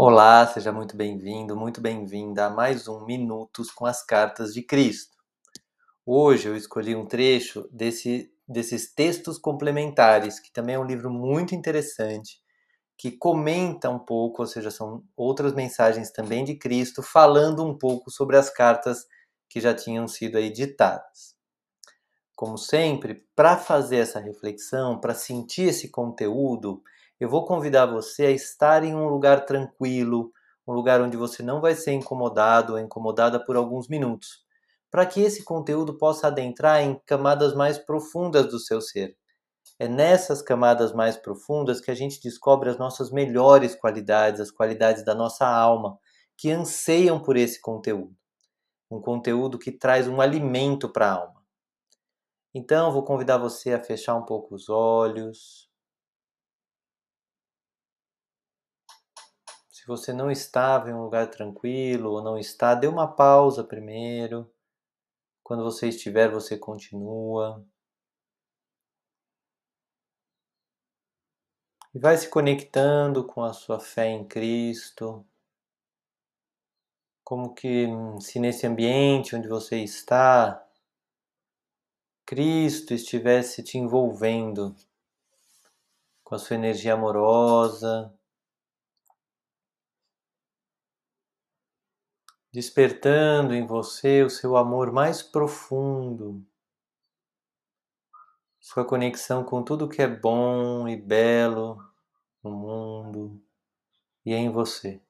Olá, seja muito bem-vindo, muito bem-vinda a mais um Minutos com as Cartas de Cristo. Hoje eu escolhi um trecho desse, desses textos complementares, que também é um livro muito interessante, que comenta um pouco, ou seja, são outras mensagens também de Cristo, falando um pouco sobre as cartas que já tinham sido aí ditadas. Como sempre, para fazer essa reflexão, para sentir esse conteúdo, eu vou convidar você a estar em um lugar tranquilo, um lugar onde você não vai ser incomodado ou incomodada por alguns minutos, para que esse conteúdo possa adentrar em camadas mais profundas do seu ser. É nessas camadas mais profundas que a gente descobre as nossas melhores qualidades, as qualidades da nossa alma, que anseiam por esse conteúdo. Um conteúdo que traz um alimento para a alma. Então, vou convidar você a fechar um pouco os olhos, você não estava em um lugar tranquilo ou não está, dê uma pausa primeiro. Quando você estiver, você continua. E vai se conectando com a sua fé em Cristo. Como que se nesse ambiente onde você está, Cristo estivesse te envolvendo com a sua energia amorosa, despertando em você o seu amor mais profundo, sua conexão com tudo que é bom e belo no mundo e em você.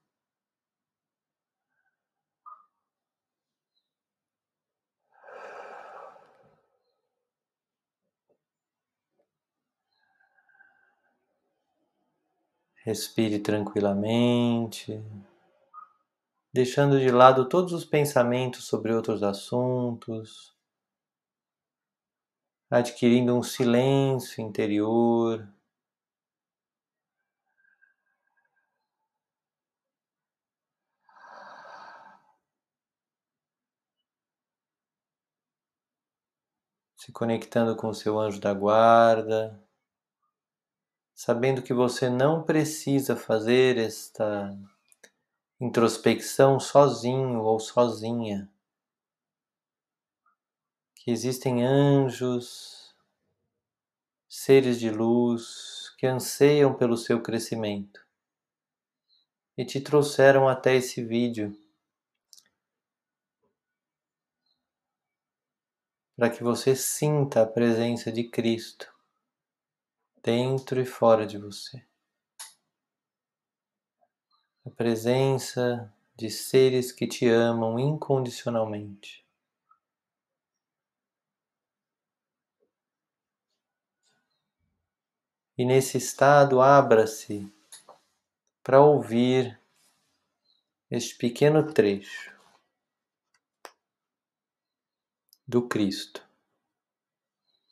Respire tranquilamente deixando de lado todos os pensamentos sobre outros assuntos, adquirindo um silêncio interior. Se conectando com o seu anjo da guarda, sabendo que você não precisa fazer esta introspecção sozinho ou sozinha, que existem anjos, seres de luz que anseiam pelo seu crescimento. E te trouxeram até esse vídeo. Para que você sinta a presença de Cristo dentro e fora de você a presença de seres que te amam incondicionalmente. E nesse estado, abra-se para ouvir este pequeno trecho do Cristo,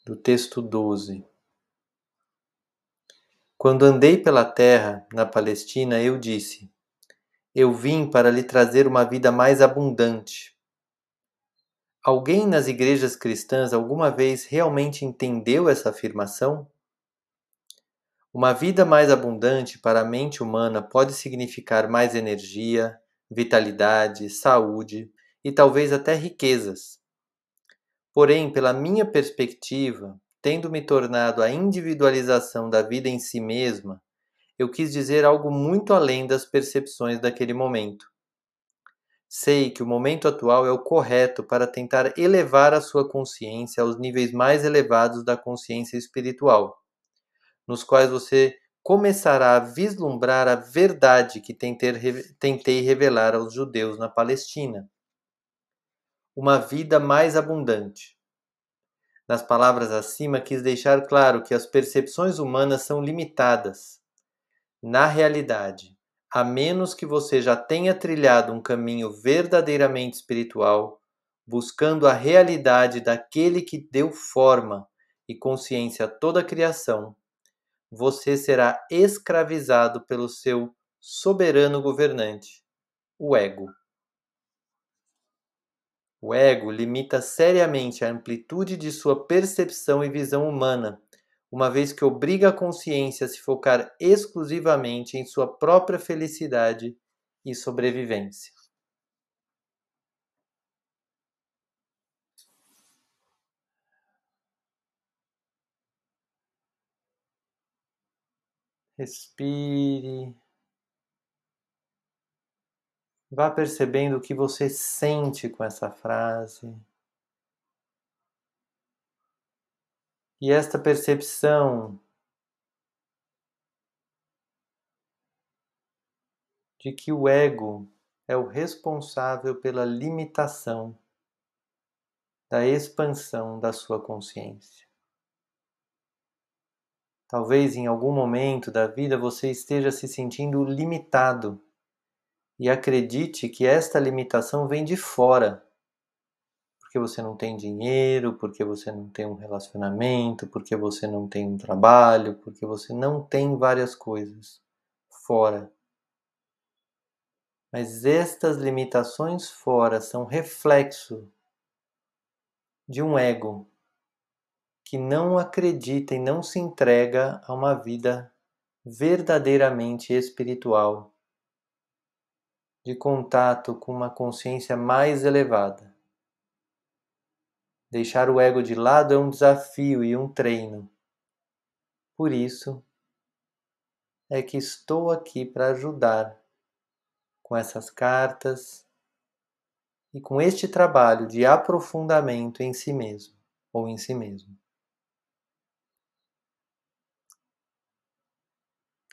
do texto 12. Quando andei pela terra, na Palestina, eu disse: eu vim para lhe trazer uma vida mais abundante. Alguém nas igrejas cristãs alguma vez realmente entendeu essa afirmação? Uma vida mais abundante para a mente humana pode significar mais energia, vitalidade, saúde e talvez até riquezas. Porém, pela minha perspectiva, tendo me tornado a individualização da vida em si mesma, eu quis dizer algo muito além das percepções daquele momento. Sei que o momento atual é o correto para tentar elevar a sua consciência aos níveis mais elevados da consciência espiritual, nos quais você começará a vislumbrar a verdade que tentei revelar aos judeus na Palestina. Uma vida mais abundante. Nas palavras acima, quis deixar claro que as percepções humanas são limitadas na realidade, a menos que você já tenha trilhado um caminho verdadeiramente espiritual, buscando a realidade daquele que deu forma e consciência a toda a criação, você será escravizado pelo seu soberano governante, o ego. O ego limita seriamente a amplitude de sua percepção e visão humana uma vez que obriga a consciência a se focar exclusivamente em sua própria felicidade e sobrevivência. Respire. Vá percebendo o que você sente com essa frase. E esta percepção de que o ego é o responsável pela limitação da expansão da sua consciência. Talvez em algum momento da vida você esteja se sentindo limitado e acredite que esta limitação vem de fora. Porque você não tem dinheiro, porque você não tem um relacionamento, porque você não tem um trabalho, porque você não tem várias coisas fora. Mas estas limitações fora são reflexo de um ego que não acredita e não se entrega a uma vida verdadeiramente espiritual de contato com uma consciência mais elevada. Deixar o ego de lado é um desafio e um treino. Por isso é que estou aqui para ajudar com essas cartas e com este trabalho de aprofundamento em si mesmo ou em si mesmo.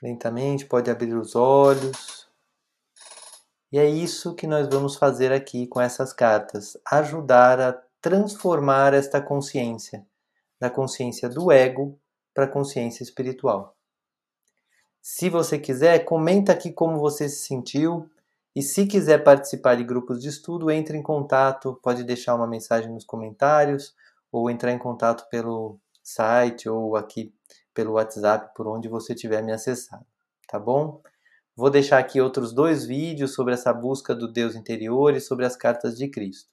Lentamente pode abrir os olhos. E é isso que nós vamos fazer aqui com essas cartas: ajudar a transformar esta consciência, da consciência do ego para a consciência espiritual. Se você quiser, comenta aqui como você se sentiu. E se quiser participar de grupos de estudo, entre em contato, pode deixar uma mensagem nos comentários ou entrar em contato pelo site ou aqui pelo WhatsApp, por onde você tiver me acessado, tá bom? Vou deixar aqui outros dois vídeos sobre essa busca do Deus interior e sobre as cartas de Cristo.